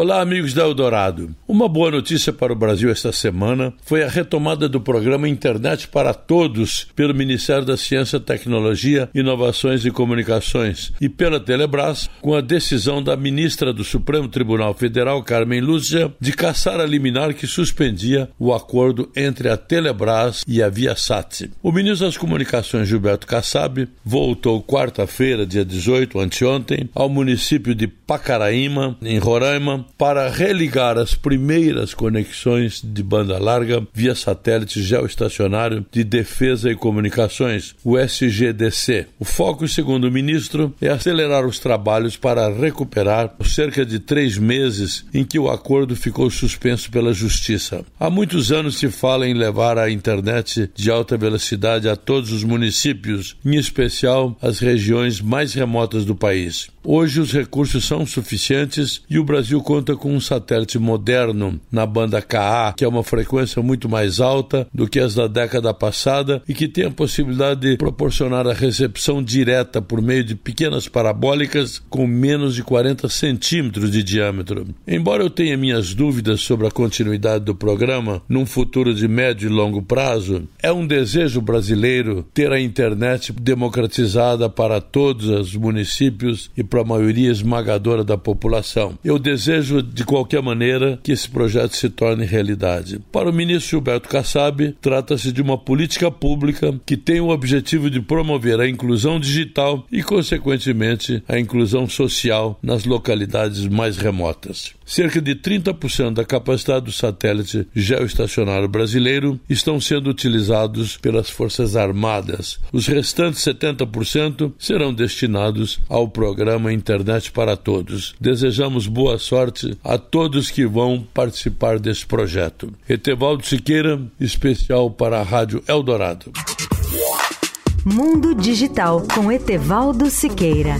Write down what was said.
Olá, amigos da Eldorado. Uma boa notícia para o Brasil esta semana foi a retomada do programa Internet para Todos pelo Ministério da Ciência, Tecnologia, Inovações e Comunicações e pela Telebrás, com a decisão da ministra do Supremo Tribunal Federal, Carmen Lúcia, de caçar a liminar que suspendia o acordo entre a Telebrás e a Viasat. O ministro das Comunicações, Gilberto Kassab, voltou quarta-feira, dia 18, anteontem, ao município de Pacaraíma, em Roraima, para religar as primeiras conexões de banda larga via satélite geoestacionário de defesa e comunicações, o SGDC. O foco, segundo o ministro, é acelerar os trabalhos para recuperar os cerca de três meses em que o acordo ficou suspenso pela Justiça. Há muitos anos se fala em levar a internet de alta velocidade a todos os municípios, em especial as regiões mais remotas do país. Hoje os recursos são suficientes e o Brasil conta com um satélite moderno na banda KA, que é uma frequência muito mais alta do que as da década passada e que tem a possibilidade de proporcionar a recepção direta por meio de pequenas parabólicas com menos de 40 centímetros de diâmetro. Embora eu tenha minhas dúvidas sobre a continuidade do programa num futuro de médio e longo prazo, é um desejo brasileiro ter a internet democratizada para todos os municípios e para a maioria esmagadora da população. Eu desejo, de qualquer maneira, que esse projeto se torne realidade. Para o ministro Gilberto Kassab, trata-se de uma política pública que tem o objetivo de promover a inclusão digital e, consequentemente, a inclusão social nas localidades mais remotas. Cerca de 30% da capacidade do satélite geoestacionário brasileiro estão sendo utilizados pelas Forças Armadas. Os restantes 70% serão destinados ao programa Internet para Todos. Desejamos boa sorte a todos que vão participar desse projeto. Etevaldo Siqueira, especial para a Rádio Eldorado. Mundo Digital com Etevaldo Siqueira.